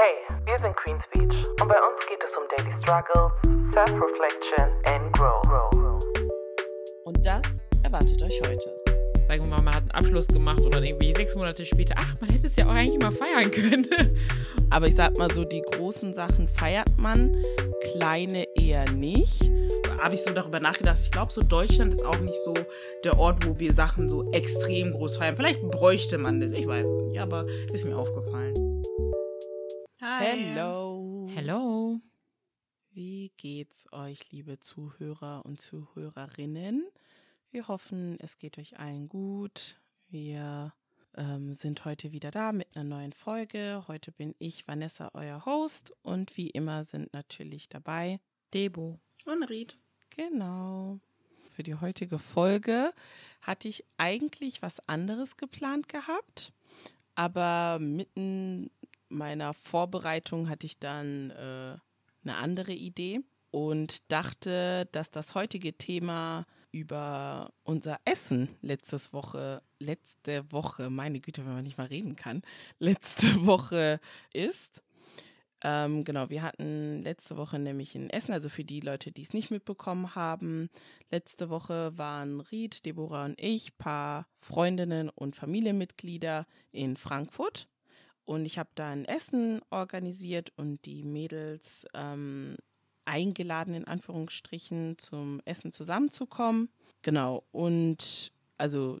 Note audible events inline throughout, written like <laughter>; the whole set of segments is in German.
Hey, wir sind Queen's Beach und bei uns geht es um Daily Struggles, Self-Reflection and Grow. Und das erwartet euch heute. Sagen wir mal, man hat einen Abschluss gemacht und dann irgendwie sechs Monate später, ach, man hätte es ja auch eigentlich mal feiern können. <laughs> Aber ich sag mal so, die großen Sachen feiert man, kleine eher nicht. habe ich so darüber nachgedacht. Ich glaube, so Deutschland ist auch nicht so der Ort, wo wir Sachen so extrem groß feiern. Vielleicht bräuchte man das, ich weiß es nicht, aber ist mir aufgefallen. Hello. Hello. Wie geht's euch, liebe Zuhörer und Zuhörerinnen? Wir hoffen, es geht euch allen gut. Wir ähm, sind heute wieder da mit einer neuen Folge. Heute bin ich, Vanessa, euer Host. Und wie immer sind natürlich dabei Debo. Und Ried. Genau. Für die heutige Folge hatte ich eigentlich was anderes geplant gehabt, aber mitten meiner Vorbereitung hatte ich dann äh, eine andere Idee und dachte, dass das heutige Thema über unser Essen letztes Woche, letzte Woche, meine Güte, wenn man nicht mal reden kann, <laughs> letzte Woche ist. Ähm, genau, wir hatten letzte Woche nämlich ein Essen, also für die Leute, die es nicht mitbekommen haben. Letzte Woche waren Ried, Deborah und ich, paar Freundinnen und Familienmitglieder in Frankfurt. Und ich habe da ein Essen organisiert und die Mädels ähm, eingeladen, in Anführungsstrichen, zum Essen zusammenzukommen. Genau. Und also,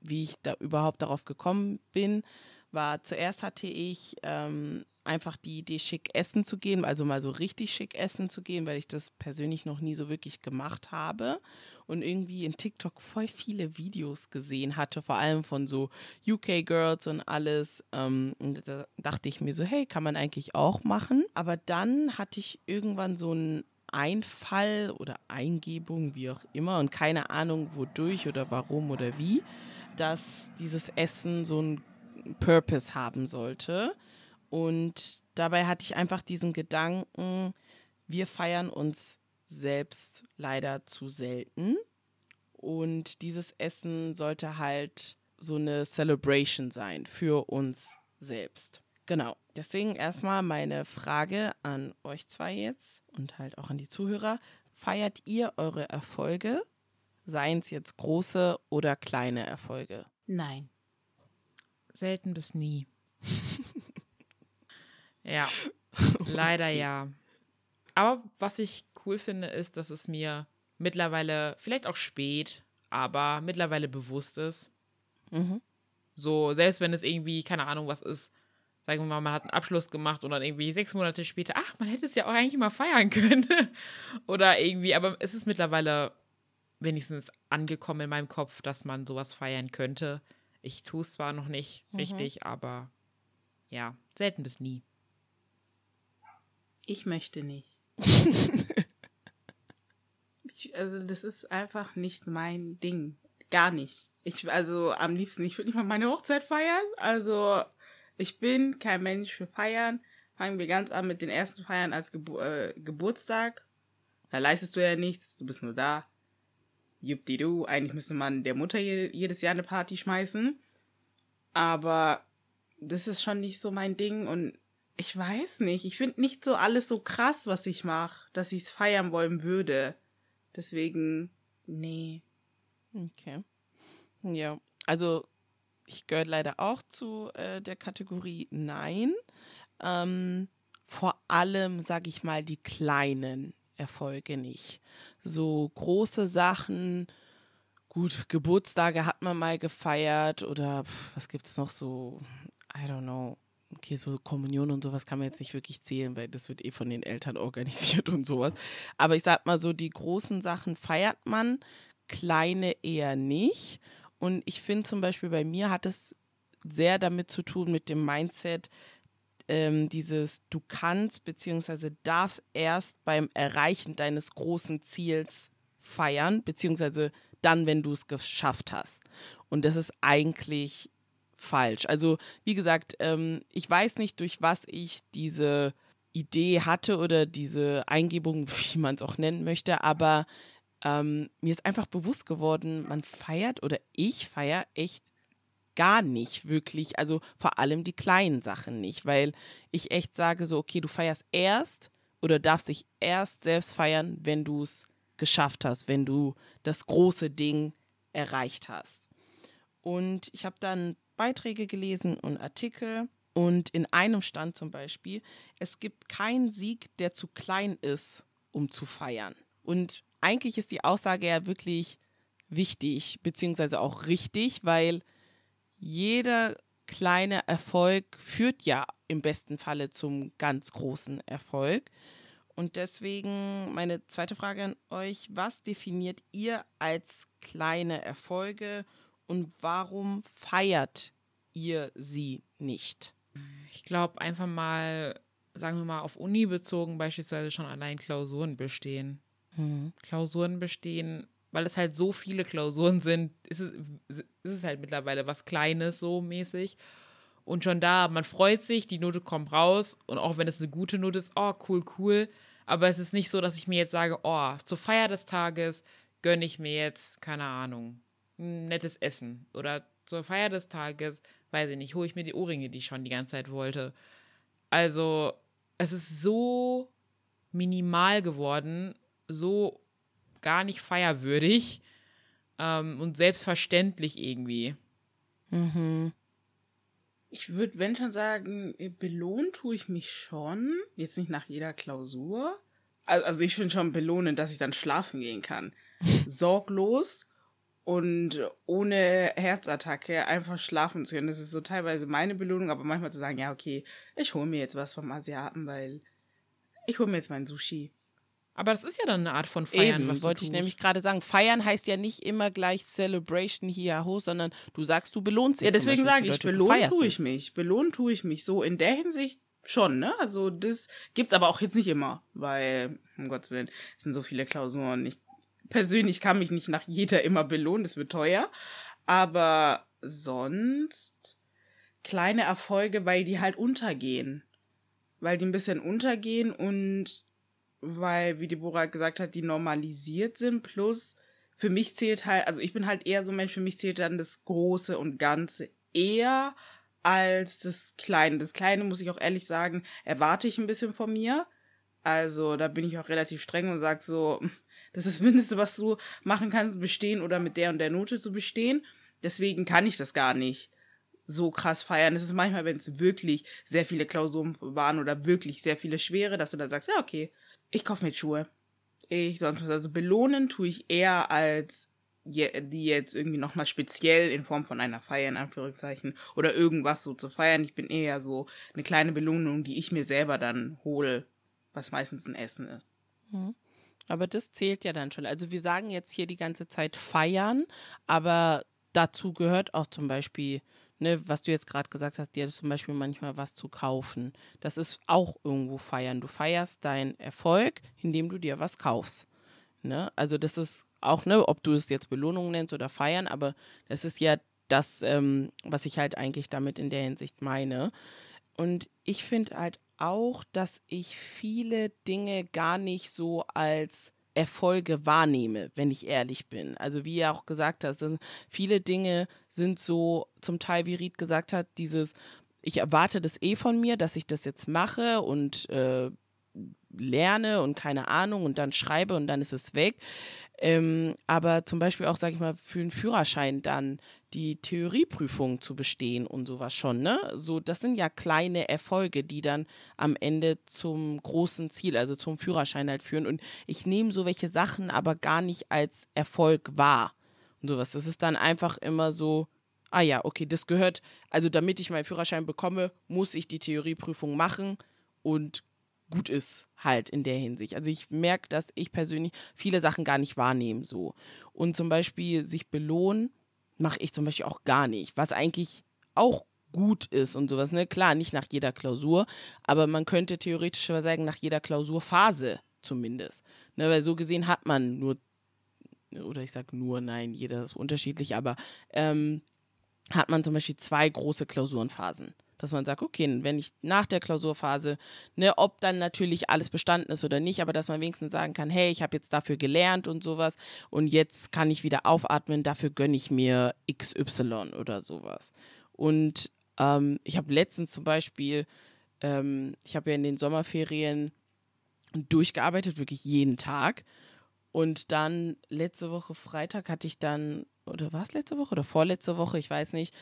wie ich da überhaupt darauf gekommen bin, war zuerst hatte ich ähm, einfach die Idee, schick essen zu gehen, also mal so richtig schick essen zu gehen, weil ich das persönlich noch nie so wirklich gemacht habe und irgendwie in TikTok voll viele Videos gesehen hatte, vor allem von so UK Girls und alles. Ähm, und da dachte ich mir so, hey, kann man eigentlich auch machen. Aber dann hatte ich irgendwann so einen Einfall oder Eingebung, wie auch immer, und keine Ahnung, wodurch oder warum oder wie, dass dieses Essen so einen Purpose haben sollte. Und dabei hatte ich einfach diesen Gedanken, wir feiern uns selbst leider zu selten. Und dieses Essen sollte halt so eine Celebration sein für uns selbst. Genau. Deswegen erstmal meine Frage an euch zwei jetzt und halt auch an die Zuhörer. Feiert ihr eure Erfolge? Seien es jetzt große oder kleine Erfolge? Nein. Selten bis nie. <laughs> ja, leider ja. Aber was ich cool finde, ist, dass es mir mittlerweile, vielleicht auch spät, aber mittlerweile bewusst ist. Mhm. So, selbst wenn es irgendwie, keine Ahnung, was ist, sagen wir mal, man hat einen Abschluss gemacht und dann irgendwie sechs Monate später, ach, man hätte es ja auch eigentlich mal feiern <laughs> können. Oder irgendwie, aber es ist mittlerweile wenigstens angekommen in meinem Kopf, dass man sowas feiern könnte. Ich tue es zwar noch nicht Mhm. richtig, aber ja, selten bis nie. Ich möchte nicht. Ich, also, das ist einfach nicht mein Ding. Gar nicht. Ich, also, am liebsten, ich würde nicht mal meine Hochzeit feiern. Also, ich bin kein Mensch für Feiern. Fangen wir ganz an mit den ersten Feiern als Gebu äh, Geburtstag. Da leistest du ja nichts, du bist nur da. Juppdidu, eigentlich müsste man der Mutter je, jedes Jahr eine Party schmeißen. Aber das ist schon nicht so mein Ding und ich weiß nicht. Ich finde nicht so alles so krass, was ich mache, dass ich es feiern wollen würde. Deswegen, nee. Okay. Ja, also ich gehöre leider auch zu äh, der Kategorie Nein. Ähm, vor allem, sage ich mal, die kleinen Erfolge nicht. So große Sachen, gut, Geburtstage hat man mal gefeiert oder pf, was gibt es noch so, I don't know. Okay, so Kommunion und sowas kann man jetzt nicht wirklich zählen, weil das wird eh von den Eltern <laughs> organisiert und sowas. Aber ich sag mal so, die großen Sachen feiert man, kleine eher nicht. Und ich finde zum Beispiel bei mir hat es sehr damit zu tun mit dem Mindset, ähm, dieses du kannst bzw. darfst erst beim Erreichen deines großen Ziels feiern, beziehungsweise dann, wenn du es geschafft hast. Und das ist eigentlich falsch. Also wie gesagt, ähm, ich weiß nicht, durch was ich diese Idee hatte oder diese Eingebung, <laughs> wie man es auch nennen möchte, aber ähm, mir ist einfach bewusst geworden, man feiert oder ich feiere echt gar nicht wirklich, also vor allem die kleinen Sachen nicht, weil ich echt sage so, okay, du feierst erst oder darfst dich erst selbst feiern, wenn du es geschafft hast, wenn du das große Ding erreicht hast. Und ich habe dann Beiträge gelesen und Artikel und in einem stand zum Beispiel, es gibt keinen Sieg, der zu klein ist, um zu feiern. Und eigentlich ist die Aussage ja wirklich wichtig, beziehungsweise auch richtig, weil jeder kleine Erfolg führt ja im besten Falle zum ganz großen Erfolg. Und deswegen meine zweite Frage an euch, was definiert ihr als kleine Erfolge und warum feiert ihr sie nicht? Ich glaube einfach mal, sagen wir mal, auf Uni bezogen beispielsweise schon allein Klausuren bestehen. Mhm. Klausuren bestehen, weil es halt so viele Klausuren sind, ist es, ist es halt mittlerweile was Kleines so mäßig. Und schon da, man freut sich, die Note kommt raus und auch wenn es eine gute Note ist, oh, cool, cool. Aber es ist nicht so, dass ich mir jetzt sage, oh, zur Feier des Tages gönne ich mir jetzt, keine Ahnung, nettes Essen. Oder zur Feier des Tages, weiß ich nicht, hole ich mir die Ohrringe, die ich schon die ganze Zeit wollte. Also, es ist so minimal geworden, so gar nicht feierwürdig ähm, und selbstverständlich irgendwie. Mhm. Ich würde, wenn schon sagen, belohnt tue ich mich schon. Jetzt nicht nach jeder Klausur. Also, also ich finde schon belohnend, dass ich dann schlafen gehen kann. <laughs> Sorglos und ohne Herzattacke einfach schlafen zu können. Das ist so teilweise meine Belohnung, aber manchmal zu sagen, ja, okay, ich hole mir jetzt was vom Asiaten, weil ich hole mir jetzt mein Sushi. Aber das ist ja dann eine Art von Feiern, Eben, was wollte ich nämlich gerade sagen. Feiern heißt ja nicht immer gleich Celebration hier ho, sondern du sagst, du belohnst dich. Ja, deswegen sage ich, belohnt tue ich mich. Belohnt tue ich mich. So in der Hinsicht schon, ne? Also das gibt's aber auch jetzt nicht immer, weil, um Gottes Willen, es sind so viele Klausuren. Ich persönlich kann mich nicht nach jeder immer belohnen, das wird teuer. Aber sonst kleine Erfolge, weil die halt untergehen. Weil die ein bisschen untergehen und weil, wie Deborah gesagt hat, die normalisiert sind. Plus, für mich zählt halt, also ich bin halt eher so ein Mensch, für mich zählt dann das Große und Ganze eher als das Kleine. Das Kleine, muss ich auch ehrlich sagen, erwarte ich ein bisschen von mir. Also da bin ich auch relativ streng und sage so, das ist das Mindeste, was du machen kannst, bestehen oder mit der und der Note zu bestehen. Deswegen kann ich das gar nicht so krass feiern. Es ist manchmal, wenn es wirklich sehr viele Klausuren waren oder wirklich sehr viele schwere, dass du dann sagst, ja, okay, ich kaufe mir Schuhe. Ich sonst was. Also belohnen tue ich eher als die jetzt irgendwie nochmal speziell in Form von einer Feier, in Anführungszeichen, oder irgendwas so zu feiern. Ich bin eher so eine kleine Belohnung, die ich mir selber dann hole, was meistens ein Essen ist. Aber das zählt ja dann schon. Also wir sagen jetzt hier die ganze Zeit feiern, aber dazu gehört auch zum Beispiel, ne, was du jetzt gerade gesagt hast, dir zum Beispiel manchmal was zu kaufen. Das ist auch irgendwo feiern. Du feierst deinen Erfolg, indem du dir was kaufst. Ne? Also das ist auch, ne, ob du es jetzt Belohnung nennst oder feiern, aber das ist ja das, ähm, was ich halt eigentlich damit in der Hinsicht meine. Und ich finde halt auch, dass ich viele Dinge gar nicht so als Erfolge wahrnehme, wenn ich ehrlich bin. Also wie ihr auch gesagt hast, viele Dinge sind so zum Teil, wie Ried gesagt hat, dieses, ich erwarte das eh von mir, dass ich das jetzt mache und äh, lerne und keine Ahnung und dann schreibe und dann ist es weg. Ähm, aber zum Beispiel auch, sage ich mal, für einen Führerschein dann die Theorieprüfung zu bestehen und sowas schon, ne? So, das sind ja kleine Erfolge, die dann am Ende zum großen Ziel, also zum Führerschein halt führen. Und ich nehme so welche Sachen aber gar nicht als Erfolg wahr und sowas. Das ist dann einfach immer so, ah ja, okay, das gehört, also damit ich meinen Führerschein bekomme, muss ich die Theorieprüfung machen und gut ist halt in der Hinsicht. Also ich merke, dass ich persönlich viele Sachen gar nicht wahrnehme so. Und zum Beispiel sich belohnen, mache ich zum Beispiel auch gar nicht, was eigentlich auch gut ist und sowas. Ne? Klar, nicht nach jeder Klausur, aber man könnte theoretisch sagen, nach jeder Klausurphase zumindest. Ne? Weil so gesehen hat man nur, oder ich sage nur, nein, jeder ist unterschiedlich, aber ähm, hat man zum Beispiel zwei große Klausurenphasen. Dass man sagt, okay, wenn ich nach der Klausurphase, ne, ob dann natürlich alles bestanden ist oder nicht, aber dass man wenigstens sagen kann, hey, ich habe jetzt dafür gelernt und sowas und jetzt kann ich wieder aufatmen, dafür gönne ich mir XY oder sowas. Und ähm, ich habe letztens zum Beispiel, ähm, ich habe ja in den Sommerferien durchgearbeitet, wirklich jeden Tag. Und dann letzte Woche Freitag hatte ich dann, oder war es letzte Woche oder vorletzte Woche, ich weiß nicht,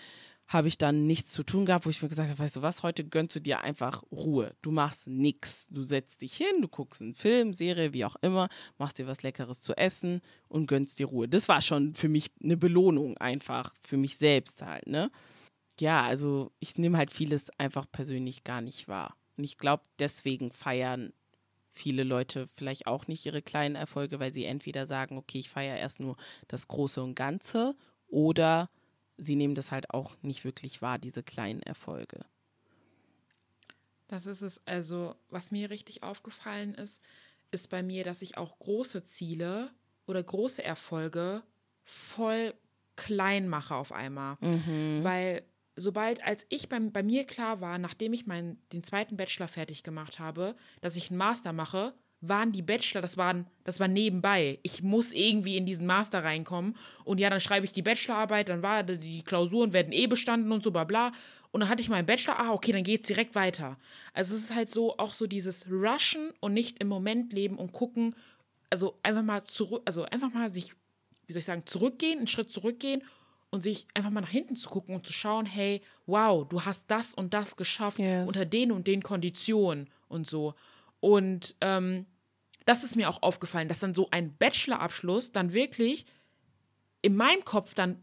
habe ich dann nichts zu tun gehabt, wo ich mir gesagt habe, weißt du was, heute gönnst du dir einfach Ruhe. Du machst nichts. Du setzt dich hin, du guckst einen Film, Serie, wie auch immer, machst dir was Leckeres zu essen und gönnst dir Ruhe. Das war schon für mich eine Belohnung einfach, für mich selbst halt, ne? Ja, also ich nehme halt vieles einfach persönlich gar nicht wahr. Und ich glaube, deswegen feiern viele Leute vielleicht auch nicht ihre kleinen Erfolge, weil sie entweder sagen, okay, ich feiere erst nur das Große und Ganze oder sie nehmen das halt auch nicht wirklich wahr, diese kleinen Erfolge. Das ist es. Also, was mir richtig aufgefallen ist, ist bei mir, dass ich auch große Ziele oder große Erfolge voll klein mache auf einmal. Weil sobald, als ich bei, bei mir klar war, nachdem ich meinen, den zweiten Bachelor fertig gemacht habe, dass ich einen Master mache, waren die Bachelor, das waren, das war nebenbei. Ich muss irgendwie in diesen Master reinkommen. Und ja, dann schreibe ich die Bachelorarbeit, dann war die Klausuren werden eh bestanden und so, bla bla. Und dann hatte ich meinen Bachelor, ah, okay, dann geht's direkt weiter. Also es ist halt so, auch so dieses Rushen und nicht im Moment leben und gucken, also einfach mal zurück, also einfach mal sich, wie soll ich sagen, zurückgehen, einen Schritt zurückgehen und sich einfach mal nach hinten zu gucken und zu schauen, hey, wow, du hast das und das geschafft Yes. unter den und den Konditionen und so. Und ähm, das ist mir auch aufgefallen, dass dann so ein Bachelorabschluss dann wirklich in meinem Kopf dann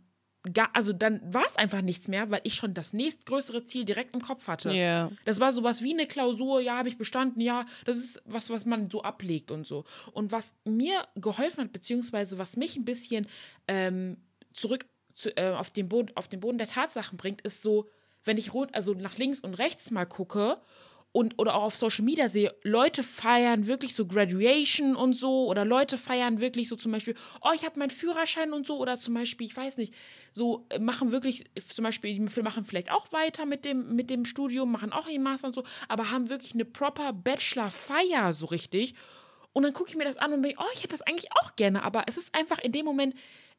gar, also dann war es einfach nichts mehr, weil ich schon das nächstgrößere Ziel direkt im Kopf hatte. Ja. Das war sowas wie eine Klausur, ja, habe ich bestanden, ja, das ist was, was man so ablegt und so. Und was mir geholfen hat, beziehungsweise was mich ein bisschen ähm, zurück zu, äh, auf, den Boden, auf den Boden der Tatsachen bringt, ist so, wenn ich rund, also nach links und rechts mal gucke und oder auch auf Social Media sehe, Leute feiern wirklich so Graduation und so oder Leute feiern wirklich so zum Beispiel, oh, ich habe meinen Führerschein und so oder zum Beispiel, ich weiß nicht, so äh, machen wirklich, zum Beispiel, die machen vielleicht auch weiter mit dem, mit dem Studium, machen auch ihren Master und so, aber haben wirklich eine proper Bachelor-Feier so richtig. Und dann gucke ich mir das an und denke, oh, ich hätte das eigentlich auch gerne, aber es ist einfach in dem Moment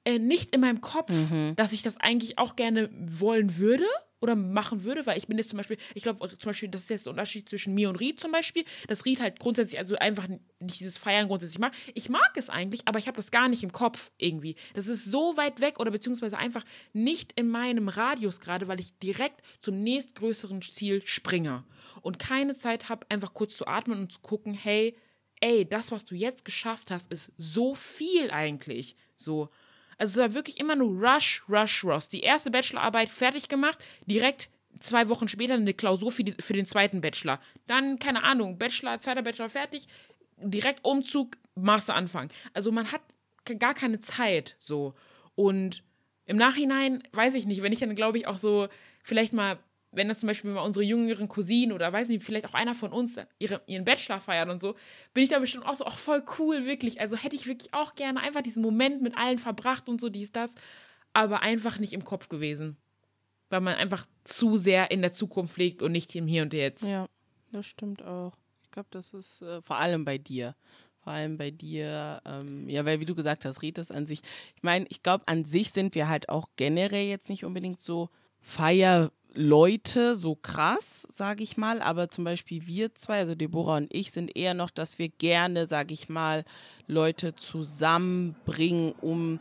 äh, nicht in meinem Kopf, dass ich das eigentlich auch gerne wollen würde oder machen würde, weil ich bin jetzt zum Beispiel, ich glaube zum Beispiel, das ist jetzt der Unterschied zwischen mir und Ried zum Beispiel, dass Ried halt grundsätzlich also einfach nicht dieses Feiern grundsätzlich mag. Ich mag es eigentlich, aber ich habe das gar nicht im Kopf irgendwie. Das ist so weit weg oder beziehungsweise einfach nicht in meinem Radius gerade, weil ich direkt zum nächstgrößeren Ziel springe und keine Zeit habe, einfach kurz zu atmen und zu gucken, hey, ey, das, was du jetzt geschafft hast, ist so viel eigentlich. So. Also es war wirklich immer nur Rush, Rush, Rush. Die erste Bachelorarbeit fertig gemacht, direkt zwei Wochen später eine Klausur für, die, für den zweiten Bachelor. Dann, keine Ahnung, Bachelor, zweiter Bachelor fertig, direkt Umzug, Master anfangen. Also man hat gar keine Zeit so. Und im Nachhinein, weiß ich nicht, wenn ich dann, glaube ich, auch so vielleicht mal, wenn das zum Beispiel mal unsere jüngeren Cousinen oder weiß nicht, vielleicht auch einer von uns ihre, ihren Bachelor feiert und so, bin ich da bestimmt auch so, ach, voll cool, wirklich. Also hätte ich wirklich auch gerne einfach diesen Moment mit allen verbracht und so, dies, das, aber einfach nicht im Kopf gewesen. Weil man einfach zu sehr in der Zukunft liegt und nicht im Hier und Jetzt. Ja, das stimmt auch. Ich glaube, das ist äh, vor allem bei dir. Vor allem bei dir, ähm, ja, weil wie du gesagt hast, Ritas an sich, ich meine, ich glaube, an sich sind wir halt auch generell jetzt nicht unbedingt so Feierleute, so krass, sage ich mal, aber zum Beispiel wir zwei, also Deborah und ich, sind eher noch, dass wir gerne, sage ich mal, Leute zusammenbringen, um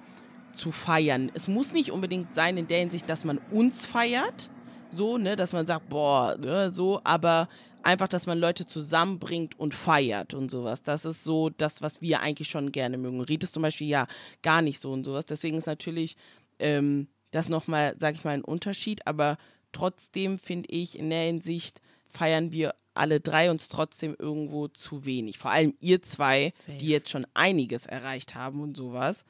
zu feiern. Es muss nicht unbedingt sein in der Hinsicht, dass man uns feiert, so, ne, dass man sagt, boah, ne, so, aber einfach, dass man Leute zusammenbringt und feiert und sowas. Das ist so das, was wir eigentlich schon gerne mögen. Riet ist zum Beispiel ja gar nicht so und sowas. Deswegen ist natürlich ähm, das nochmal, sag ich mal, ein Unterschied, aber trotzdem finde ich, in der Hinsicht feiern wir alle drei uns trotzdem irgendwo zu wenig. Vor allem ihr zwei, Safe. die jetzt schon einiges erreicht haben und sowas,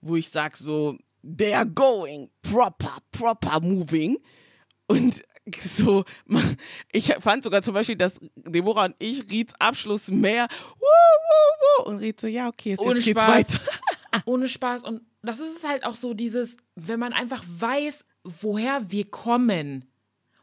wo ich sag so, they are going proper, proper moving. Und so, ich fand sogar zum Beispiel, dass Deborah und ich Rieds Abschluss mehr, wuh, wuh, wuh, und Ried so, ja, okay, jetzt, jetzt geht's weiter. <laughs> Ohne Spaß. Und das ist halt auch so dieses, wenn man einfach weiß, woher wir kommen.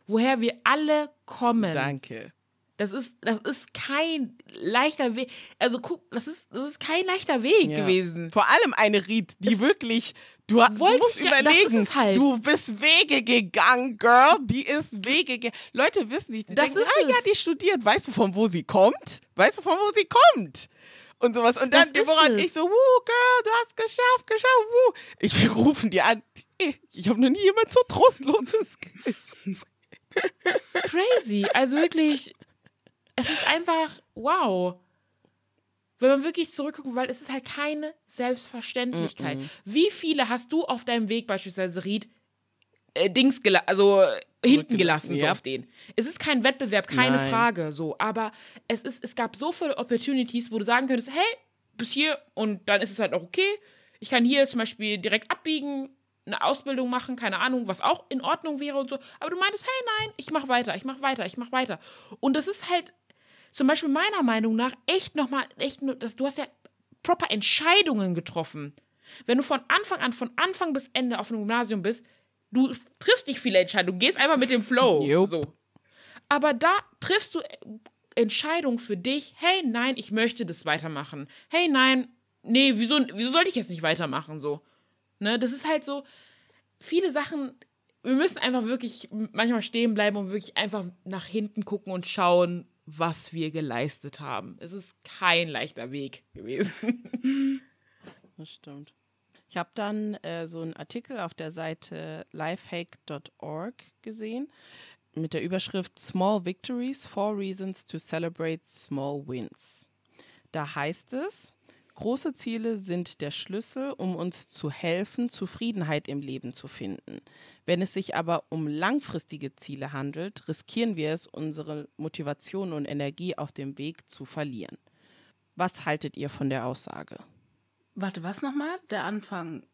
woher wir alle kommen. Danke. Das ist, das ist kein leichter Weg. Also guck, das ist, das ist kein leichter Weg Ja. gewesen. Vor allem eine Ried, die wirklich, du, du musst ja- überlegen, es halt. du bist Wege gegangen, Girl, die ist Wege gegangen. Leute wissen nicht, die Das denken, ist ah ja, es. die studiert, weißt du, von wo sie kommt? Weißt du, von wo sie kommt? Und sowas. Und dann Deborah und ich so, wuh, Girl, du hast geschafft, geschafft, wuh. Ich, wir rufen die an. Ich, habe noch nie jemand so trostloses. Crazy. Also wirklich, es ist einfach wow. Wenn man wirklich zurückguckt, weil es ist halt keine Selbstverständlichkeit. Wie viele hast du auf deinem Weg beispielsweise, Ried, äh, Dings also äh, hinten gelassen so ja. auf den. Es ist kein Wettbewerb, keine Nein. Frage, so. Aber es ist, es gab so viele Opportunities, wo du sagen könntest, hey, bis hier und dann ist es halt auch okay. Ich kann hier zum Beispiel direkt abbiegen, eine Ausbildung machen, keine Ahnung, was auch in Ordnung wäre und so. Aber du meintest, hey, nein, ich mach weiter, ich mach weiter, ich mach weiter. Und das ist halt zum Beispiel meiner Meinung nach echt nochmal, echt, nur- das, du hast ja proper Entscheidungen getroffen. Wenn du von Anfang an, von Anfang bis Ende auf einem Gymnasium bist, du triffst nicht viele Entscheidungen, gehst einfach mit dem Flow. Jupp. So. Aber da triffst du Entscheidungen für dich, hey, nein, ich möchte das weitermachen. Hey, nein, nee, wieso, wieso sollte ich jetzt nicht weitermachen? So. Ne, das ist halt so, viele Sachen, wir müssen einfach wirklich manchmal stehen bleiben und wirklich einfach nach hinten gucken und schauen, was wir geleistet haben. Es ist kein leichter Weg gewesen. Das stimmt. Ich habe dann äh, so einen Artikel auf der Seite lifehack.org gesehen mit der Überschrift Small Victories, Four Reasons to Celebrate Small Wins. Da heißt es, große Ziele sind der Schlüssel, um uns zu helfen, Zufriedenheit im Leben zu finden. Wenn es sich aber um langfristige Ziele handelt, riskieren wir es, unsere Motivation und Energie auf dem Weg zu verlieren. Was haltet ihr von der Aussage? Warte, was nochmal? Der Anfang.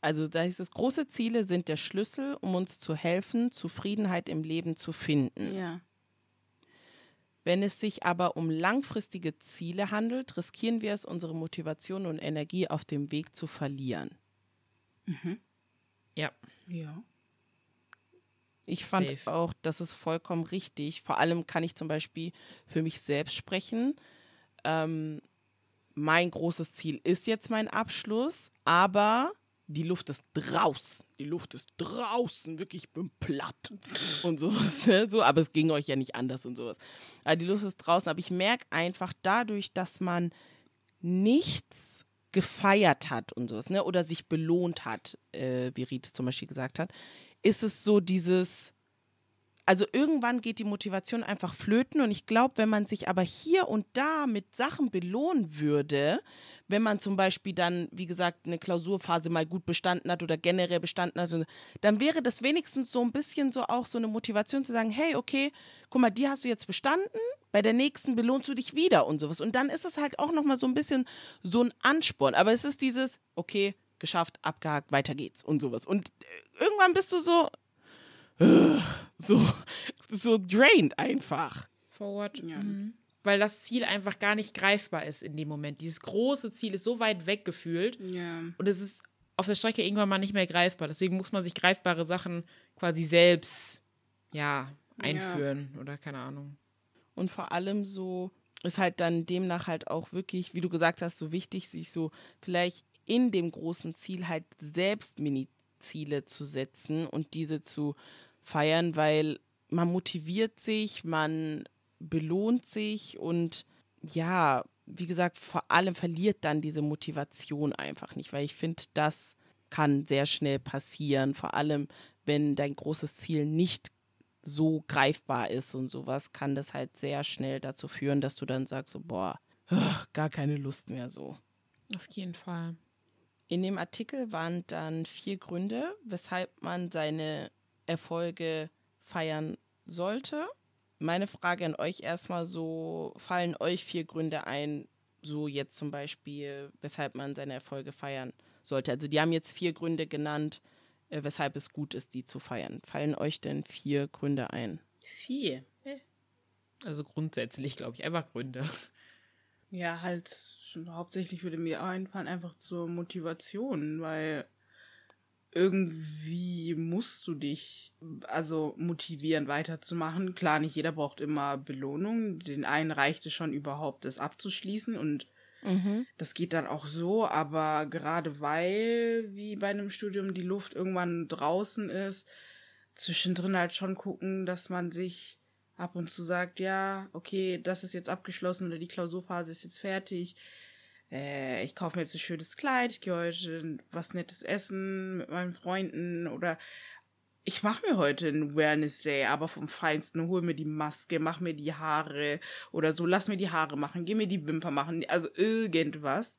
Also da heißt es, große Ziele sind der Schlüssel, um uns zu helfen, Zufriedenheit im Leben zu finden. Ja. Wenn es sich aber um langfristige Ziele handelt, riskieren wir es, unsere Motivation und Energie auf dem Weg zu verlieren. Ja. Ja. Ich fand Safe. auch, das ist vollkommen richtig. Vor allem kann ich zum Beispiel für mich selbst sprechen. Ähm, mein großes Ziel ist jetzt mein Abschluss, aber die Luft ist draußen. Die Luft ist draußen, wirklich, ich bin platt und sowas. <laughs> Ne? So, aber es ging euch ja nicht anders und sowas. Aber die Luft ist draußen, aber ich merke einfach dadurch, dass man nichts gefeiert hat und sowas, ne? oder sich belohnt hat, äh, wie Riet zum Beispiel gesagt hat, ist es so dieses, also irgendwann geht die Motivation einfach flöten und ich glaube, wenn man sich aber hier und da mit Sachen belohnen würde, wenn man zum Beispiel dann, wie gesagt, eine Klausurphase mal gut bestanden hat oder generell bestanden hat, dann wäre das wenigstens so ein bisschen so auch so eine Motivation zu sagen, hey, okay, guck mal, die hast du jetzt bestanden, bei der nächsten belohnst du dich wieder und sowas. Und dann ist es halt auch nochmal so ein bisschen so ein Ansporn. Aber es ist dieses, okay, geschafft, abgehakt, weiter geht's und sowas. Und äh, irgendwann bist du so, so, so drained einfach. Forward. Ja. Mhm. Weil das Ziel einfach gar nicht greifbar ist in dem Moment. Dieses große Ziel ist so weit weg gefühlt Ja. und es ist auf der Strecke irgendwann mal nicht mehr greifbar. Deswegen muss man sich greifbare Sachen quasi selbst, ja, einführen oder keine Ahnung. Und vor allem so ist halt dann demnach halt auch wirklich, wie du gesagt hast, so wichtig, sich so vielleicht in dem großen Ziel halt selbst Mini-Ziele zu setzen und diese zu feiern, weil man motiviert sich, man belohnt sich und ja, wie gesagt, vor allem verliert dann diese Motivation einfach nicht, weil ich finde, das kann sehr schnell passieren, vor allem wenn dein großes Ziel nicht so greifbar ist und sowas, kann das halt sehr schnell dazu führen, dass du dann sagst, so, boah, gar keine Lust mehr so. Auf jeden Fall. In dem Artikel waren dann vier Gründe, weshalb man seine Erfolge feiern sollte. Meine Frage an euch erstmal so, fallen euch vier Gründe ein, so jetzt zum Beispiel, weshalb man seine Erfolge feiern sollte? Also die haben jetzt vier Gründe genannt, äh, weshalb es gut ist, die zu feiern. Fallen euch denn vier Gründe ein? Vier. Also grundsätzlich, glaube ich, einfach Gründe. Ja, halt, hauptsächlich würde mir einfallen, einfach zur Motivation, weil irgendwie musst du dich also motivieren weiterzumachen. Klar, nicht jeder braucht immer Belohnung. Den einen reicht es schon überhaupt, das abzuschließen und Mhm. das geht dann auch so, aber gerade weil, wie bei einem Studium, die Luft irgendwann draußen ist, zwischendrin halt schon gucken, dass man sich ab und zu sagt, ja, okay, das ist jetzt abgeschlossen oder die Klausurphase ist jetzt fertig. Äh, ich kaufe mir jetzt ein schönes Kleid, ich gehe heute was Nettes essen mit meinen Freunden oder ich mache mir heute einen Wellness Day, aber vom Feinsten. Hol mir die Maske, mach mir die Haare oder so, lass mir die Haare machen, geh mir die Wimper machen, also irgendwas,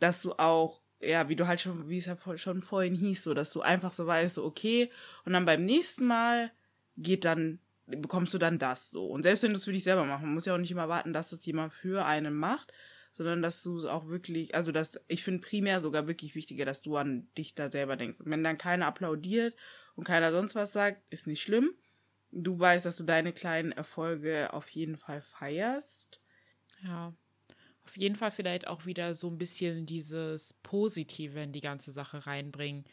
dass du auch, ja, wie du halt schon, wie es ja schon vorhin hieß, so, dass du einfach so weißt, so, okay, und dann beim nächsten Mal geht dann, bekommst du dann das so. Und selbst wenn du es für dich selber machst, man muss ja auch nicht immer warten, dass es jemand für einen macht, sondern dass du es auch wirklich, also das, ich finde primär sogar wirklich wichtiger, dass du an dich da selber denkst. Und wenn dann keiner applaudiert und keiner sonst was sagt, ist nicht schlimm. Du weißt, dass du deine kleinen Erfolge auf jeden Fall feierst. Ja. Auf jeden Fall vielleicht auch wieder so ein bisschen dieses Positive in die ganze Sache reinbringen.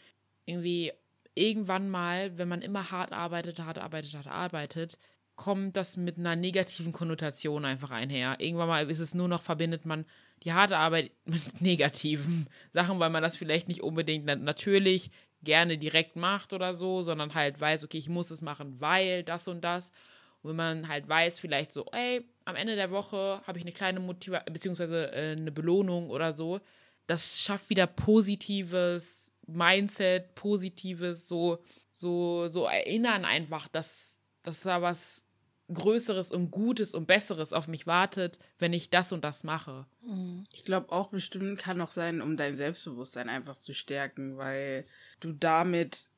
Irgendwie irgendwann mal, wenn man immer hart arbeitet, hart arbeitet, hart arbeitet, kommt das mit einer negativen Konnotation einfach einher. Irgendwann mal ist es nur noch, verbindet man die harte Arbeit <laughs> mit negativen Sachen, weil man das vielleicht nicht unbedingt na- natürlich gerne direkt macht oder so, sondern halt weiß, okay, ich muss es machen, weil das und das. Und wenn man halt weiß, vielleicht so, ey, am Ende der Woche habe ich eine kleine Motivation, beziehungsweise äh, eine Belohnung oder so, das schafft wieder positives Mindset, positives, so, so, so erinnern einfach, dass, dass da was Größeres und Gutes und Besseres auf mich wartet, wenn ich das und das mache. Ich glaube auch bestimmt kann auch sein, um dein Selbstbewusstsein einfach zu stärken, weil du damit,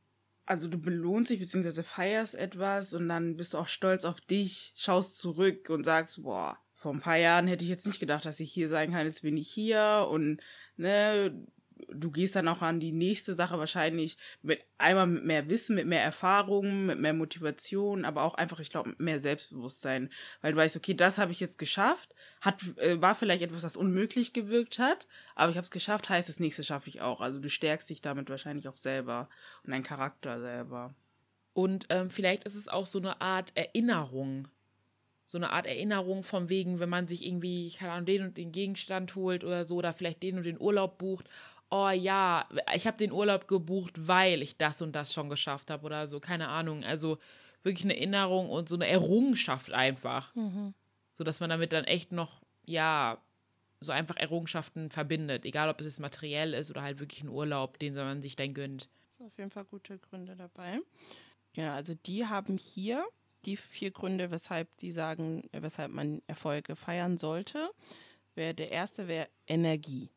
also du belohnst dich bzw. feierst etwas und dann bist du auch stolz auf dich, schaust zurück und sagst, boah, vor ein paar Jahren hätte ich jetzt nicht gedacht, dass ich hier sein kann, jetzt bin ich hier und ne, du gehst dann auch an die nächste Sache wahrscheinlich mit einmal mit mehr Wissen, mit mehr Erfahrung, mit mehr Motivation, aber auch einfach, ich glaube, mehr Selbstbewusstsein, weil du weißt, okay, das habe ich jetzt geschafft, hat äh, war vielleicht etwas, das unmöglich gewirkt hat, aber ich habe es geschafft, heißt das nächste schaffe ich auch. Also du stärkst dich damit wahrscheinlich auch selber und deinen Charakter selber. Und ähm, vielleicht ist es auch so eine Art Erinnerung. So eine Art Erinnerung von wegen, wenn man sich irgendwie, keine Ahnung, den und den Gegenstand holt oder so, oder vielleicht den und den Urlaub bucht. Oh ja, ich habe den Urlaub gebucht, weil ich das und das schon geschafft habe oder so, keine Ahnung. Also wirklich eine Erinnerung und so eine Errungenschaft einfach. So dass man damit dann echt noch, ja, so einfach Errungenschaften verbindet. Egal, ob es jetzt materiell ist oder halt wirklich ein Urlaub, den man sich dann gönnt. Auf jeden Fall gute Gründe dabei. Ja, also die haben hier die vier Gründe, weshalb die sagen, äh, weshalb man Erfolge feiern sollte. Der erste wäre Energie.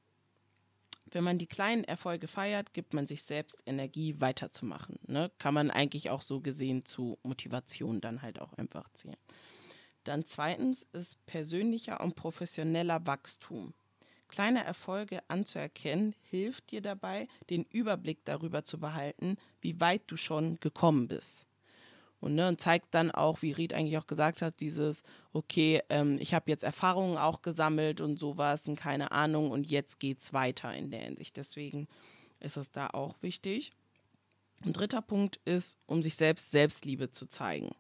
Wenn man die kleinen Erfolge feiert, gibt man sich selbst Energie weiterzumachen. Ne? Kann man eigentlich auch so gesehen zu Motivation dann halt auch einfach zählen. Dann zweitens ist persönlicher und professioneller Wachstum. Kleine Erfolge anzuerkennen hilft dir dabei, den Überblick darüber zu behalten, wie weit du schon gekommen bist. Und, ne, und zeigt dann auch, wie Ried eigentlich auch gesagt hat, dieses, okay, ähm, ich habe jetzt Erfahrungen auch gesammelt und sowas und keine Ahnung und jetzt geht's weiter in der Hinsicht. Deswegen ist es da auch wichtig. Ein dritter Punkt ist, um sich selbst Selbstliebe zu zeigen.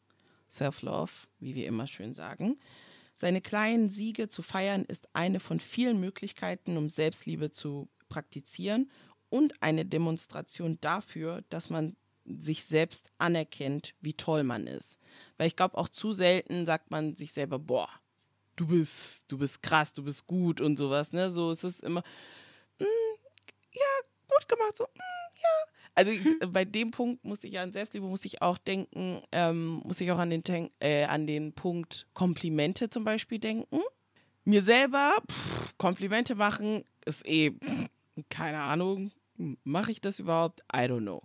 Self-Love, wie wir immer schön sagen. Seine kleinen Siege zu feiern ist eine von vielen Möglichkeiten, um Selbstliebe zu praktizieren und eine Demonstration dafür, dass man sich selbst anerkennt, wie toll man ist. Weil ich glaube, auch zu selten sagt man sich selber, boah, du bist, du bist krass, du bist gut und sowas. Ne? So ist es immer, "Mm, ja, gut gemacht, so, "Mm, ja. Also ich, bei dem Punkt musste ich an Selbstliebe, musste ich auch denken, ähm, muss ich auch an den, Ten- äh, an den Punkt Komplimente zum Beispiel denken. Mir selber, pff, Komplimente machen, ist eh, pff, keine Ahnung, mache ich das überhaupt? I don't know.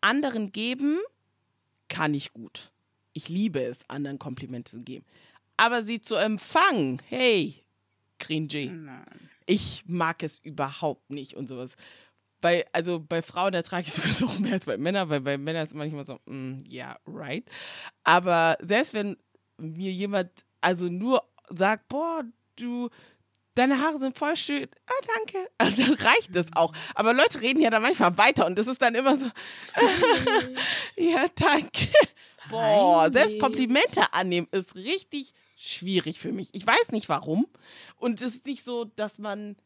Anderen geben, kann ich gut. Ich liebe es, anderen Komplimente zu geben. Aber sie zu empfangen, hey, cringy. Nein. Ich mag es überhaupt nicht und sowas. Bei, also bei Frauen ertrage ich sogar noch mehr als bei Männern, weil bei Männern ist manchmal so, mm, ja, right. Aber selbst wenn mir jemand also nur sagt, boah, du, deine Haare sind voll schön. Ah, danke. <laughs> Und dann reicht das auch. Aber Leute reden ja dann manchmal weiter und das ist dann immer so, <laughs> ja, danke. Boah, selbst Komplimente annehmen ist richtig schwierig für mich. Ich weiß nicht warum. Und es ist nicht so, dass man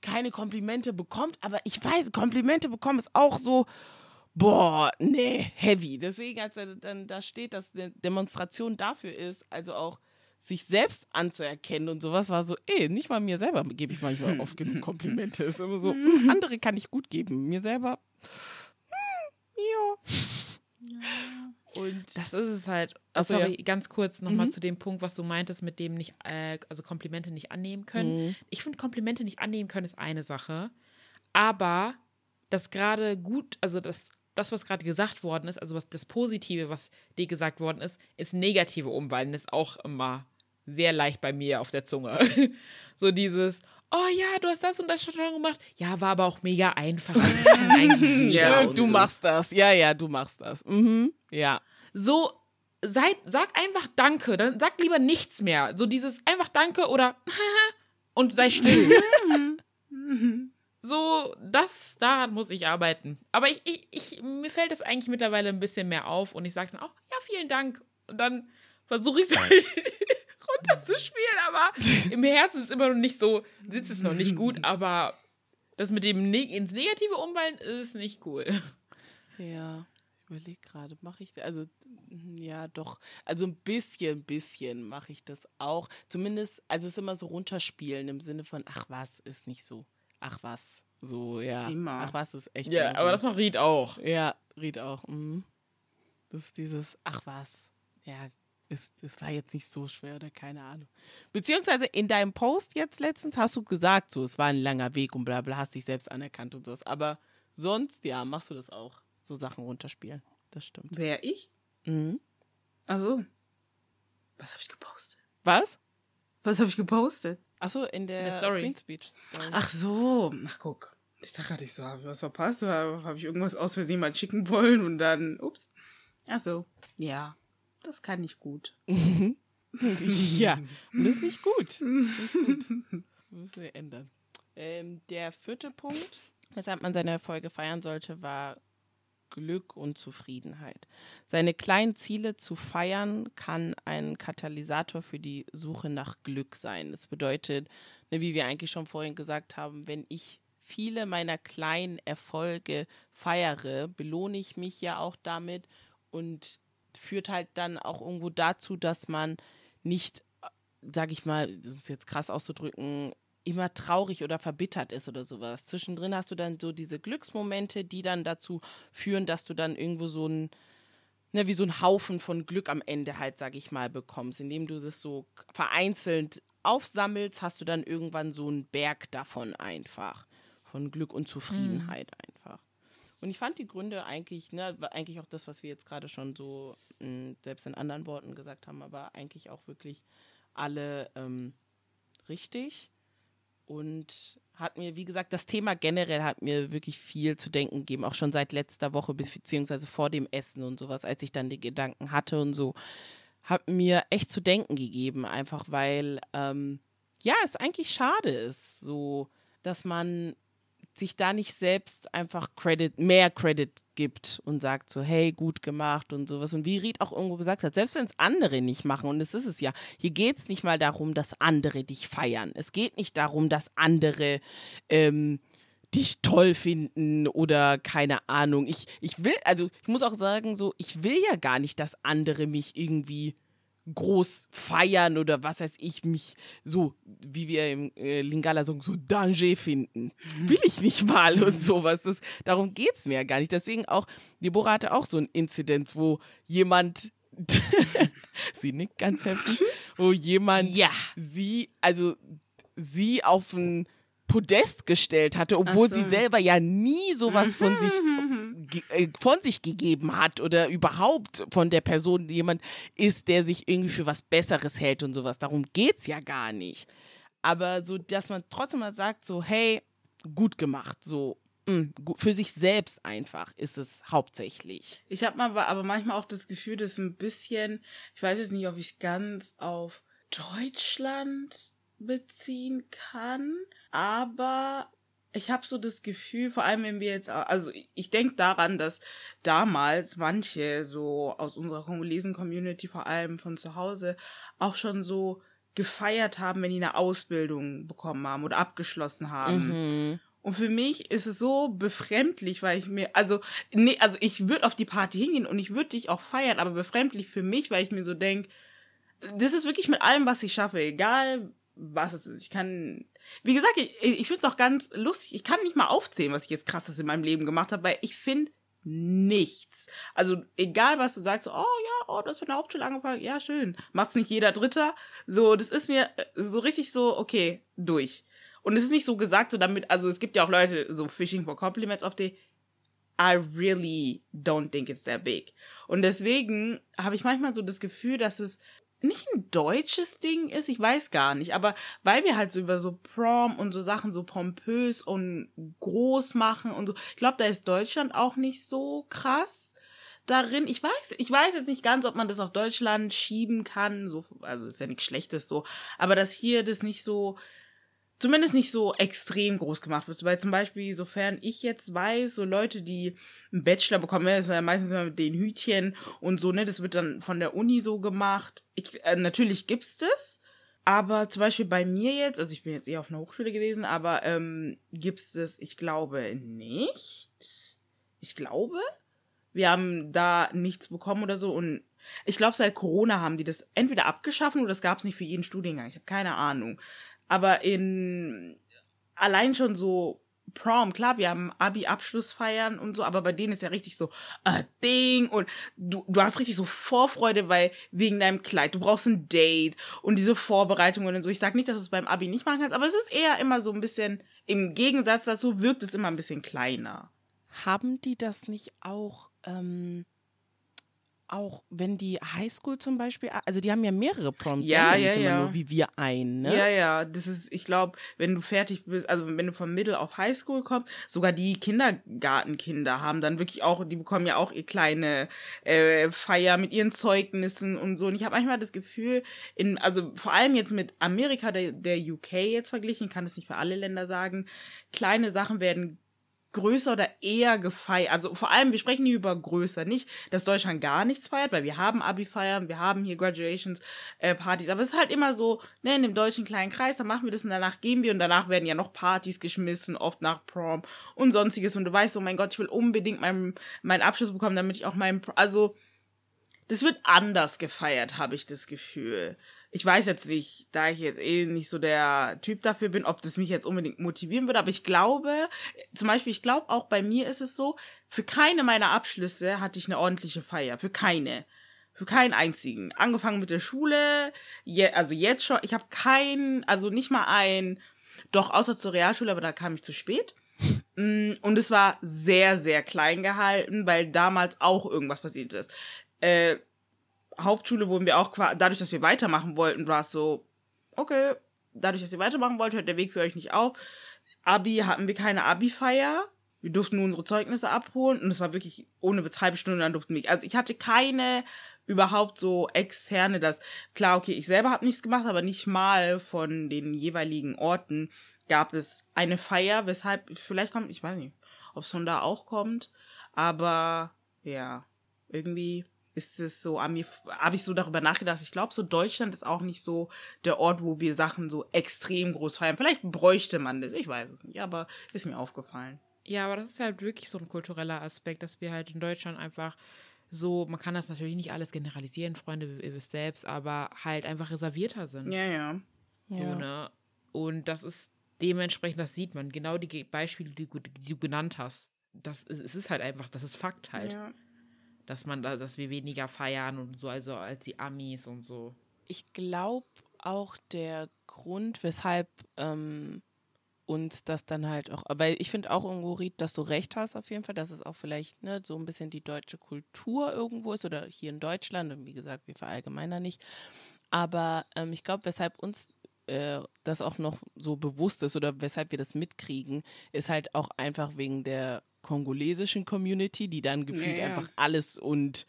keine Komplimente bekommt, aber ich weiß, Komplimente bekommen ist auch so, boah, nee, heavy. Deswegen, als er dann da steht, dass eine Demonstration dafür ist, also auch sich selbst anzuerkennen und sowas, war so, ey, nicht mal mir selber gebe ich manchmal oft genug Komplimente. Ist immer so, mm, andere kann ich gut geben, mir selber, mm, ja. Und Das ist es halt. Ach so, Sorry, ganz kurz nochmal Mhm. zu dem Punkt, was du meintest, mit dem nicht, äh, also Komplimente nicht annehmen können. Mhm. Ich finde, Komplimente nicht annehmen können ist eine Sache. Aber das gerade gut, also das, das, was gerade gesagt worden ist, also was das Positive, was dir gesagt worden ist, ist negative umwandeln, ist auch immer sehr leicht bei mir auf der Zunge. <laughs> so dieses, oh ja, du hast das und das schon gemacht. Ja, war aber auch mega einfach. Ja, <laughs> du so. machst das. Ja, ja, du machst das. Mhm. Ja. so seid, sag einfach Danke, dann sag lieber nichts mehr. So dieses einfach Danke oder <laughs> und sei still. so, das, daran muss ich arbeiten. Aber ich, ich, ich, mir fällt es eigentlich mittlerweile ein bisschen mehr auf und ich sage dann auch, ja, vielen Dank. Und dann versuche ich es runterzuspielen, aber <laughs> im Herzen ist es immer noch nicht so, sitzt es noch nicht gut, aber das mit dem ne ins Negative umwalten ist nicht cool. Ja. Ich überlege gerade, mache ich, also, mm, ja, doch. Also ein bisschen, bisschen mache ich das auch. Zumindest, also es ist immer so runterspielen im Sinne von, ach was, ist nicht so. Ach was. So, ja. Immer. Ach was ist echt. Ja, immer aber das macht Ried auch. Ja, Ried auch. Mhm. Das ist dieses, ach was. Ja, ist, das war jetzt nicht so schwer oder keine Ahnung. Beziehungsweise in deinem Post jetzt letztens hast du gesagt, so, es war ein langer Weg und bla bla, hast dich selbst anerkannt und sowas. Aber sonst, ja, machst du das auch. So Sachen runterspielen. Das stimmt. Wer ich? Mhm. Also, was habe ich gepostet? Was? Was habe ich gepostet? Achso, in der, der Story. Queen Speech Story. Ach so, ach guck. Ich dachte gerade, ich so, habe ich was verpasst oder habe ich irgendwas aus Versehen mal schicken wollen und dann, ups. Ach so, ja, das kann ich gut. <laughs> ja, und das ist nicht gut. Das ist gut. Müssen wir ändern. Ähm, der vierte Punkt, weshalb man seine Erfolge feiern sollte, war Glück und Zufriedenheit. Seine kleinen Ziele zu feiern kann ein Katalysator für die Suche nach Glück sein. Das bedeutet, ne, wie wir eigentlich schon vorhin gesagt haben, wenn ich viele meiner kleinen Erfolge feiere, belohne ich mich ja auch damit und führt halt dann auch irgendwo dazu, dass man nicht, sag ich mal, um es jetzt krass auszudrücken, immer traurig oder verbittert ist oder sowas. Zwischendrin hast du dann so diese Glücksmomente, die dann dazu führen, dass du dann irgendwo so ein, ne, wie so ein Haufen von Glück am Ende halt, sag ich mal, bekommst. Indem du das so vereinzelt aufsammelst, hast du dann irgendwann so einen Berg davon einfach. Von Glück und Zufriedenheit einfach. Und ich fand die Gründe eigentlich, ne, eigentlich auch das, was wir jetzt gerade schon so mh, selbst in anderen Worten gesagt haben, aber eigentlich auch wirklich alle ähm, richtig. Und hat mir, wie gesagt, das Thema generell hat mir wirklich viel zu denken gegeben, auch schon seit letzter Woche, beziehungsweise vor dem Essen und sowas, als ich dann die Gedanken hatte und so, hat mir echt zu denken gegeben, einfach weil, ähm, ja, es eigentlich schade ist, so, dass man sich da nicht selbst einfach Credit, mehr Credit gibt und sagt so, hey, gut gemacht und sowas. Und wie Ried auch irgendwo gesagt hat, selbst wenn es andere nicht machen, und es ist es ja, hier geht es nicht mal darum, dass andere dich feiern. Es geht nicht darum, dass andere ähm, dich toll finden oder keine Ahnung. Ich, ich will, also ich muss auch sagen, so, ich will ja gar nicht, dass andere mich irgendwie groß feiern oder was weiß ich, mich so, wie wir im äh, Lingala sagen, so Danger finden. Will ich nicht mal und sowas. Das, darum geht es mir ja gar nicht. Deswegen auch, Deborah hatte auch so ein Inzidenz, wo jemand, <laughs> sie nickt ganz heftig, wo jemand Ja. sie, also sie auf ein Podest gestellt hatte, obwohl so. sie selber ja nie sowas von sich <laughs> von sich gegeben hat oder überhaupt von der Person jemand ist, der sich irgendwie für was Besseres hält und sowas. Darum geht's ja gar nicht. Aber so, dass man trotzdem mal sagt, so, hey, gut gemacht, so, gu- für sich selbst einfach ist es hauptsächlich. Ich habe aber manchmal auch das Gefühl, dass ein bisschen, ich weiß jetzt nicht, ob ich es ganz auf Deutschland beziehen kann, aber ich habe so das Gefühl, vor allem wenn wir jetzt, also ich denke daran, dass damals manche so aus unserer kongolesen Community, vor allem von zu Hause, auch schon so gefeiert haben, wenn die eine Ausbildung bekommen haben oder abgeschlossen haben. Mhm. Und für mich ist es so befremdlich, weil ich mir, also, nee, also ich würde auf die Party hingehen und ich würde dich auch feiern, aber befremdlich für mich, weil ich mir so denk, das ist wirklich mit allem, was ich schaffe, egal was es ist. Ich kann, wie gesagt, ich, ich finde es auch ganz lustig. Ich kann nicht mal aufzählen, was ich jetzt krasses in meinem Leben gemacht habe, weil ich finde nichts. Also egal, was du sagst, so, oh ja, oh, du hast mit der Hauptschule angefangen, ja, schön. Macht's nicht jeder Dritter. So, das ist mir äh, so richtig so, okay, durch. Und es ist nicht so gesagt, so damit, also es gibt ja auch Leute, so Fishing for Compliments auf die, I really don't think it's that big. Und deswegen habe ich manchmal so das Gefühl, dass es nicht ein deutsches Ding ist, ich weiß gar nicht, aber weil wir halt so über so Prom und so Sachen so pompös und groß machen und so, ich glaube, da ist Deutschland auch nicht so krass darin. Ich weiß, ich weiß jetzt nicht ganz, ob man das auf Deutschland schieben kann, so, also ist ja nichts Schlechtes so, aber dass hier das nicht so zumindest nicht so extrem groß gemacht wird. Weil zum Beispiel, sofern ich jetzt weiß, so Leute, die einen Bachelor bekommen, das ist ja meistens immer mit den Hütchen und so, ne, das wird dann von der Uni so gemacht. Ich, äh, natürlich gibt's das. Aber zum Beispiel bei mir jetzt, also ich bin jetzt eher auf einer Hochschule gewesen, aber ähm, gibt's das, ich glaube, nicht. Ich glaube, wir haben da nichts bekommen oder so und ich glaube, seit Corona haben die das entweder abgeschaffen oder das gab es nicht für jeden Studiengang. Ich habe keine Ahnung. Aber in allein schon so Prom, klar, wir haben Abi-Abschlussfeiern und so, aber bei denen ist ja richtig so a Ding und du, du hast richtig so Vorfreude, weil wegen deinem Kleid, du brauchst ein Date und diese Vorbereitungen und so. Ich sag nicht, dass du es beim Abi nicht machen kannst, aber es ist eher immer so ein bisschen, im Gegensatz dazu wirkt es immer ein bisschen kleiner. Haben die das nicht auch ähm, auch wenn die Highschool zum Beispiel, also die haben ja mehrere Proms, ja, ja, ja, nur wie wir ein, ne? Ja, ja, das ist, ich glaube, wenn du fertig bist, also wenn du vom Middle auf Highschool kommst, sogar die Kindergartenkinder haben dann wirklich auch, die bekommen ja auch ihr kleine äh, Feier mit ihren Zeugnissen und so. Und ich habe manchmal das Gefühl, in, also vor allem jetzt mit Amerika, der, der UK jetzt verglichen, kann es nicht für alle Länder sagen, kleine Sachen werden größer oder eher gefeiert. Also vor allem, wir sprechen hier über größer. Nicht, dass Deutschland gar nichts feiert, weil wir haben Abi-Feiern, wir haben hier Graduations-Partys. Äh, aber es ist halt immer so, ne, in dem deutschen kleinen Kreis, da machen wir das und danach gehen wir und danach werden ja noch Partys geschmissen, oft nach Prom und sonstiges. Und du weißt, oh mein Gott, ich will unbedingt meinen mein Abschluss bekommen, damit ich auch meinen, also, das wird anders gefeiert, habe ich das Gefühl ich weiß jetzt nicht, da ich jetzt eh nicht so der Typ dafür bin, ob das mich jetzt unbedingt motivieren würde, aber ich glaube, zum Beispiel, ich glaube auch bei mir ist es so, für keine meiner Abschlüsse hatte ich eine ordentliche Feier. Für keine. Für keinen einzigen. Angefangen mit der Schule, je, also jetzt schon, ich habe keinen, also nicht mal ein, doch außer zur Realschule, aber da kam ich zu spät. <laughs> Mm, und es war sehr, sehr klein gehalten, weil damals auch irgendwas passiert ist. Äh, Hauptschule wurden wir auch dadurch, dass wir weitermachen wollten, war es so, okay, dadurch, dass ihr weitermachen wollt, hört der Weg für euch nicht auf. Abi hatten wir keine Abi-Feier. Wir durften nur unsere Zeugnisse abholen und es war wirklich ohne halbe Stunde, dann durften wir. Also ich hatte keine überhaupt so externe, das klar, okay, ich selber habe nichts gemacht, aber nicht mal von den jeweiligen Orten gab es eine Feier, weshalb vielleicht kommt, ich weiß nicht, ob es von da auch kommt, aber ja, irgendwie ist es so, habe ich so darüber nachgedacht. Ich glaube, so Deutschland ist auch nicht so der Ort, wo wir Sachen so extrem groß feiern. Vielleicht bräuchte man das, ich weiß es nicht, aber ist mir aufgefallen. Ja, aber das ist halt wirklich so ein kultureller Aspekt, dass wir halt in Deutschland einfach so, man kann das natürlich nicht alles generalisieren, Freunde, ihr wisst selbst, aber halt einfach reservierter sind. Ja, ja. So, ja. ne? Und das ist dementsprechend, das sieht man, genau die Beispiele, die, die du genannt hast. Das, es ist halt einfach, das ist Fakt halt. Ja dass man da, dass wir weniger feiern und so, also als die Amis und so. Ich glaube auch der Grund, weshalb ähm, uns das dann halt auch, weil ich finde auch irgendwo, Ried, dass du recht hast auf jeden Fall, dass es auch vielleicht ne, so ein bisschen die deutsche Kultur irgendwo ist oder hier in Deutschland und wie gesagt, wir verallgemeiner nicht. Aber ähm, ich glaube, weshalb uns äh, das auch noch so bewusst ist oder weshalb wir das mitkriegen, ist halt auch einfach wegen der kongolesischen Community, die dann gefühlt ja, ja. einfach alles und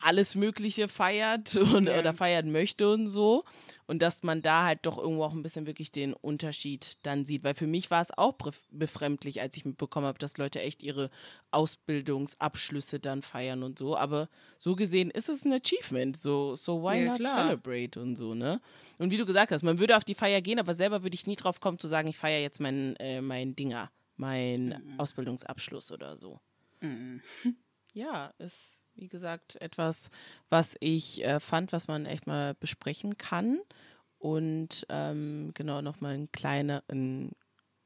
alles Mögliche feiert <laughs> und, Ja. oder feiern möchte und so. Und dass man da halt doch irgendwo auch ein bisschen wirklich den Unterschied dann sieht. Weil für mich war es auch bef- befremdlich, als ich mitbekommen habe, dass Leute echt ihre Ausbildungsabschlüsse dann feiern und so. Aber so gesehen ist es ein Achievement. So, so why Ja, not klar. celebrate und so, ne? Und wie du gesagt hast, man würde auf die Feier gehen, aber selber würde ich nie drauf kommen zu sagen, ich feiere jetzt mein, äh, mein Dinger, mein Ausbildungsabschluss oder so. Mhm. Ja, ist wie gesagt etwas, was ich äh, fand, was man echt mal besprechen kann. Und ähm, genau nochmal einen kleinen, einen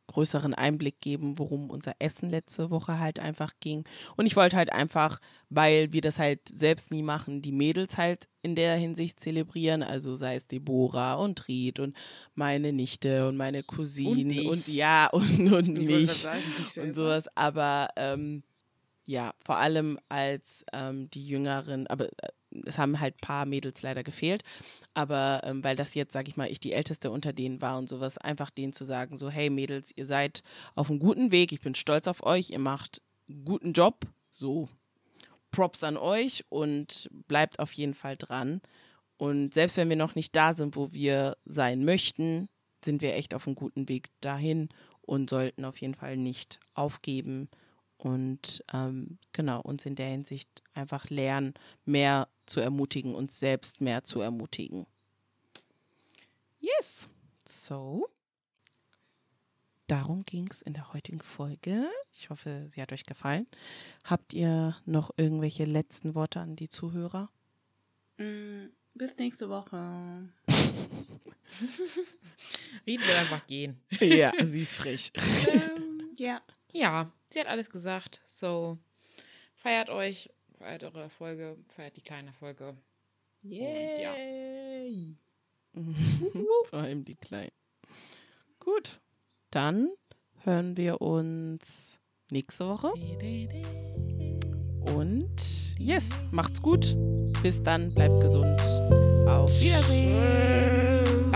größeren Einblick geben, worum unser Essen letzte Woche halt einfach ging. Und ich wollte halt einfach, weil wir das halt selbst nie machen, die Mädels halt in der Hinsicht zelebrieren. Also sei es Deborah und Ried und meine Nichte und meine Cousine dich. und, ja <laughs> und, und mich sagen, und sowas, aber ähm, ja, vor allem als ähm, die Jüngeren, aber äh, es haben halt ein paar Mädels leider gefehlt, aber ähm, weil das jetzt, sag ich mal, ich die Älteste unter denen war und sowas, einfach denen zu sagen, so, hey Mädels, ihr seid auf einem guten Weg, ich bin stolz auf euch, ihr macht einen guten Job, so, Props an euch und bleibt auf jeden Fall dran. Und selbst wenn wir noch nicht da sind, wo wir sein möchten, sind wir echt auf einem guten Weg dahin und sollten auf jeden Fall nicht aufgeben und ähm, genau uns in der Hinsicht einfach lernen, mehr zu ermutigen, uns selbst mehr zu ermutigen. Yes, so. Darum ging es in der heutigen Folge. Ich hoffe, sie hat euch gefallen. Habt ihr noch irgendwelche letzten Worte an die Zuhörer? Mm, Bis nächste Woche. <laughs> Ried will einfach gehen. <laughs> ja, sie ist frech. ähm, ja. Ja, sie hat alles gesagt. So, feiert euch, feiert eure Erfolge, feiert die kleine Erfolge. ja. Yay. <laughs> Vor allem die Kleinen. Gut, dann hören wir uns nächste Woche. Und yes, macht's gut. Bis dann, bleibt gesund. Auf Wiedersehen.